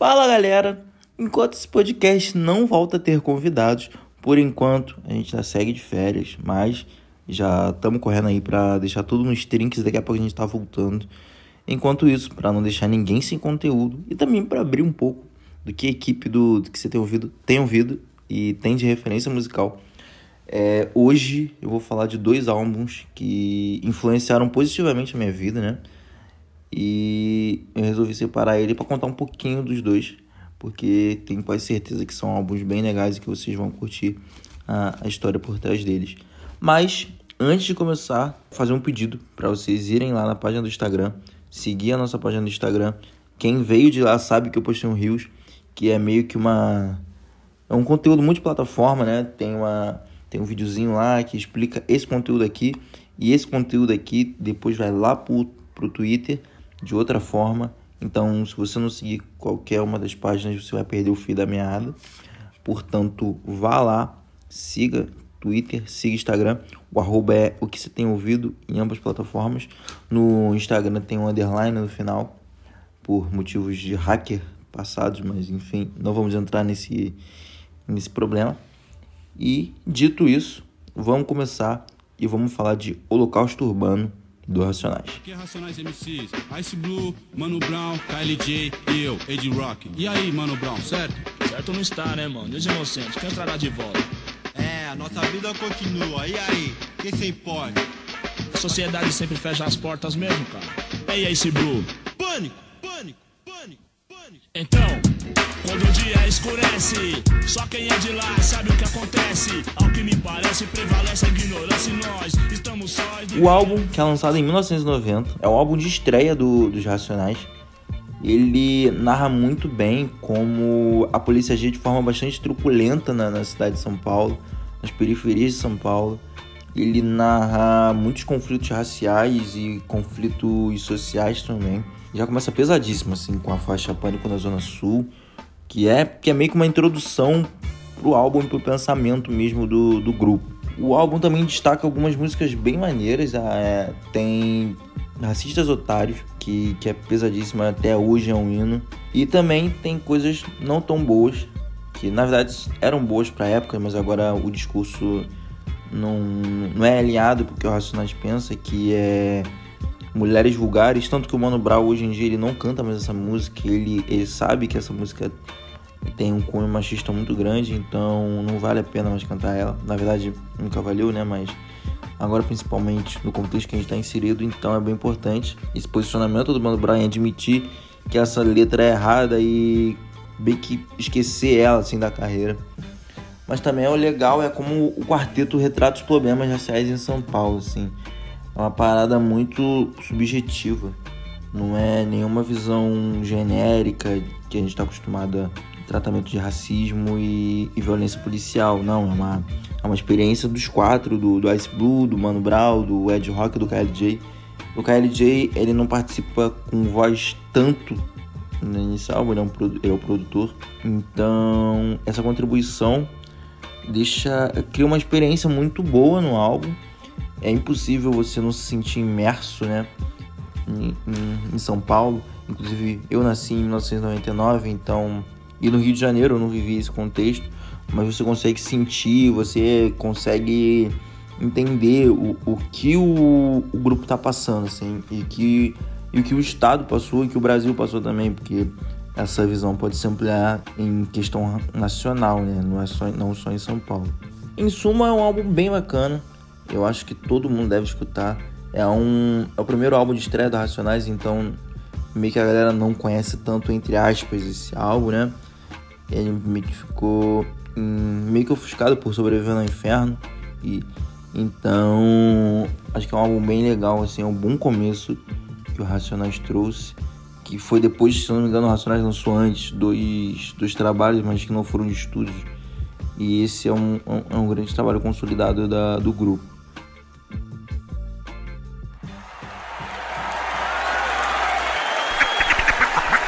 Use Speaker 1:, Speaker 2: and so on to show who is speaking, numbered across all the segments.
Speaker 1: Fala galera! Enquanto esse podcast não volta a ter convidados, por enquanto a gente já segue de férias, mas já estamos correndo aí para deixar tudo nos trinks, daqui a pouco a gente tá voltando. Enquanto isso, para não deixar ninguém sem conteúdo e também para abrir um pouco do que a equipe do, do que você tem ouvido tem ouvido e tem de referência musical. É, hoje eu vou falar de dois álbuns que influenciaram positivamente a minha vida, né? E eu resolvi separar ele para contar um pouquinho dos dois, porque tenho quase certeza que são álbuns bem legais e que vocês vão curtir a, a história por trás deles. Mas antes de começar, fazer um pedido para vocês irem lá na página do Instagram, seguir a nossa página do Instagram. Quem veio de lá sabe que eu postei um Rios, que é meio que uma é um conteúdo multiplataforma, né? Tem uma tem um videozinho lá que explica esse conteúdo aqui e esse conteúdo aqui depois vai lá pro, pro Twitter de outra forma. Então, se você não seguir qualquer uma das páginas, você vai perder o fio da meada. Portanto, vá lá, siga Twitter, siga Instagram. O arroba é o que você tem ouvido em ambas plataformas. No Instagram tem um underline no final, por motivos de hacker passados, mas enfim, não vamos entrar nesse, nesse problema. E dito isso, vamos começar e vamos falar de Holocausto Urbano do Racionais.
Speaker 2: Aqui é Racionais MCs, Ice Blue, Mano Brown, KLJ e eu, Ed Rock. E aí, Mano Brown, certo?
Speaker 3: Certo não está, né, mano? Deus inocente, quem entrará de volta?
Speaker 4: É, a nossa vida continua. E aí? Quem se impõe?
Speaker 3: A sociedade sempre fecha as portas mesmo, cara. E aí, Ice Blue?
Speaker 4: Pânico, pânico, pânico, pânico.
Speaker 3: Então, dia escurece, só quem é de lá sabe o que acontece. Ao que me parece, prevalece a ignorância nós estamos.
Speaker 1: O álbum, que é lançado em 1990, é o álbum de estreia do, dos Racionais. Ele narra muito bem como a polícia agia de forma bastante truculenta na, na cidade de São Paulo, nas periferias de São Paulo. Ele narra muitos conflitos raciais e conflitos sociais também. Já começa pesadíssimo, assim, com a faixa Pânico na Zona Sul, que é, que é meio que uma introdução pro álbum e pro pensamento mesmo do, do grupo. O álbum também destaca algumas músicas bem maneiras. É, tem Racistas Otários, que, que é pesadíssima, até hoje é um hino. E também tem coisas não tão boas, que na verdade eram boas pra época, mas agora o discurso não, não é alinhado porque o Racionais pensa, que é mulheres vulgares. Tanto que o Mano Brown hoje em dia ele não canta mais essa música, ele, ele sabe que essa música tem um cunho machista muito grande, então não vale a pena mais cantar ela. Na verdade, nunca valeu, né? Mas agora, principalmente no contexto que a gente está inserido, então é bem importante esse posicionamento do Mano Brown admitir que essa letra é errada e bem que esquecer ela assim da carreira. Mas também é o legal é como o quarteto retrata os problemas raciais em São Paulo, assim. Uma parada muito subjetiva. Não é nenhuma visão genérica que a gente está acostumado a tratamento de racismo e, e, violência policial. Não, é uma, é uma experiência dos quatro, do, do Ice Blue, do Mano Brown, do Ed Rock do KLJ. O KLJ, ele não participa com voz tanto nesse álbum, ele é, um, ele é o produtor. Então, essa contribuição deixa cria uma experiência muito boa no álbum. É impossível você não se sentir imerso, né, em, em, em São Paulo. Inclusive, eu nasci em 1999, então e no Rio de Janeiro eu não vivi esse contexto, mas você consegue sentir, você consegue entender o, o que o, o grupo está passando, assim, e que e o que o Estado passou e que o Brasil passou também, porque essa visão pode se ampliar em questão nacional, né? Não é só não só em São Paulo. Em suma, é um álbum bem bacana. Eu acho que todo mundo deve escutar. É um é o primeiro álbum de estreia da Racionais, então meio que a galera não conhece tanto entre aspas esse álbum, né? Ele meio que ficou meio que ofuscado por sobreviver no inferno e então acho que é um álbum bem legal, assim, é um bom começo que o Racionais trouxe que foi depois, se não me engano, o Racionais lançou antes dois, dois trabalhos, mas que não foram de estúdios. E esse é um, é um grande trabalho consolidado da, do grupo.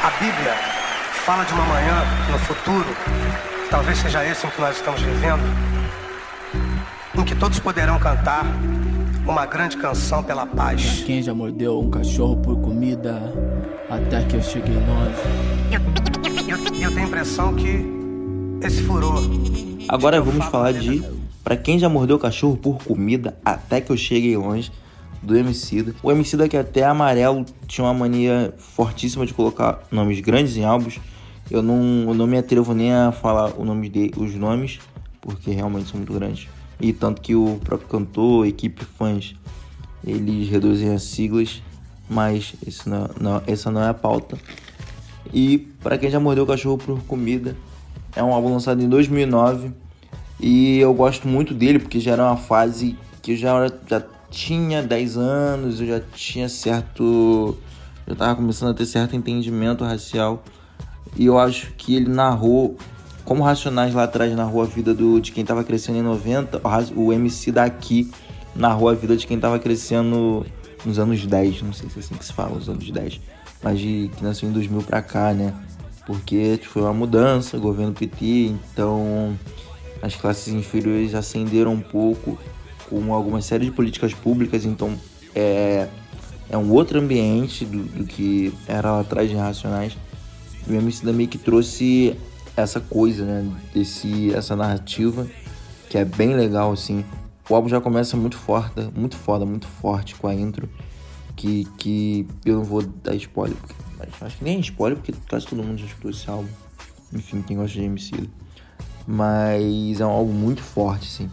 Speaker 5: A Bíblia fala de uma manhã no futuro, talvez seja esse em que nós estamos vivendo, em que todos poderão cantar uma grande canção pela paz.
Speaker 6: Quem já mordeu um cachorro por comida? Até que eu cheguei longe.
Speaker 5: Eu eu tenho a impressão que esse furor.
Speaker 1: Agora vamos falar de Pra quem já mordeu cachorro por comida, até que eu cheguei longe do Emicida. O Emicida que até amarelo tinha uma mania fortíssima de colocar nomes grandes em álbuns. Eu não, eu não me atrevo nem a falar o nome de, os nomes, porque realmente são muito grandes. E tanto que o próprio cantor, equipe, fãs, eles reduzem as siglas, mas não, não, essa não é a pauta. E para quem já mordeu cachorro por comida, é um álbum lançado em 2009 e eu gosto muito dele porque já era uma fase que eu já, já tinha 10 anos, eu já tinha certo. Já tava começando a ter certo entendimento racial. E eu acho que ele narrou, como Racionais lá atrás narrou a vida do, de quem tava crescendo em 90, o MC daqui narrou a vida de quem tava crescendo nos anos 10, não sei se é assim que se fala, nos anos 10, mas de que nasceu em 2000 pra cá, né? Porque foi uma mudança, governo PT, então as classes inferiores ascenderam um pouco com alguma série de políticas públicas, então é, é um outro ambiente do, do que era lá atrás de Racionais. E o MC da que trouxe essa coisa, né, desse, essa narrativa que é bem legal, assim. O álbum já começa muito forte, muito foda, muito forte com a intro, que, que eu não vou dar spoiler, porque, acho que nem é spoiler, porque quase todo mundo já escutou esse álbum. Enfim, quem gosta de MC mas é um álbum muito forte, assim.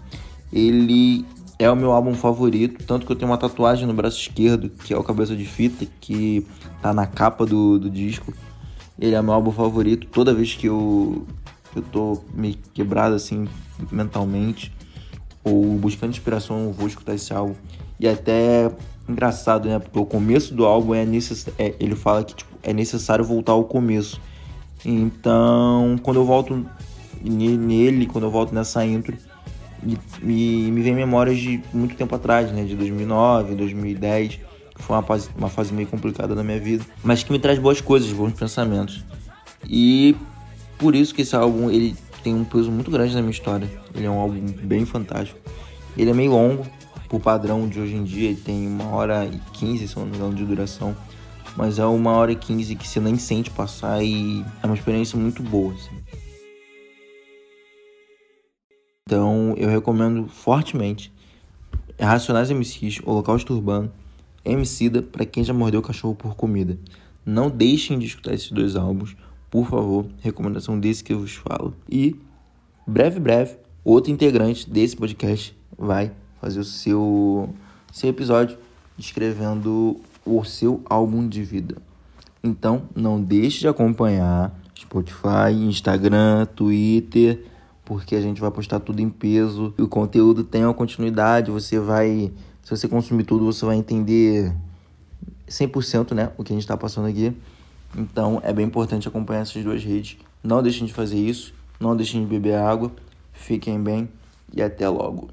Speaker 1: Ele é o meu álbum favorito, tanto que eu tenho uma tatuagem no braço esquerdo, que é o Cabeça de Fita, que tá na capa do, do disco. Ele é meu álbum favorito toda vez que eu, eu tô meio quebrado, assim, mentalmente, ou buscando inspiração, eu vou escutar esse álbum. E até engraçado, né? Porque o começo do álbum é. É, ele fala que tipo, é necessário voltar ao começo. Então, quando eu volto nele, quando eu volto nessa intro, me, me vem memórias de muito tempo atrás, né? De 2009, 2010, que foi uma fase, uma fase meio complicada da minha vida, mas que me traz boas coisas, bons pensamentos. E por isso que esse álbum ele tem um peso muito grande na minha história. Ele é um álbum bem fantástico. Ele é meio longo, por padrão de hoje em dia, ele tem uma hora e quinze, se não me engano, de duração. Mas é uma hora e quinze que você nem sente passar e é uma experiência muito boa. Assim. Então eu recomendo fortemente Racionais MCs, Holocausto Urbano, Emicida para quem já mordeu cachorro por comida. Não deixem de escutar esses dois álbuns, por favor. Recomendação desse que eu vos falo. E breve, breve, outro integrante desse podcast vai fazer o seu, seu episódio escrevendo o seu álbum de vida. Então, não deixe de acompanhar Spotify, Instagram, Twitter porque a gente vai postar tudo em peso. O conteúdo tem uma continuidade, você vai. Se você consumir tudo, você vai entender 100% né, o que a gente está passando aqui. Então é bem importante acompanhar essas duas redes. Não deixem de fazer isso, não deixem de beber água. Fiquem bem e até logo.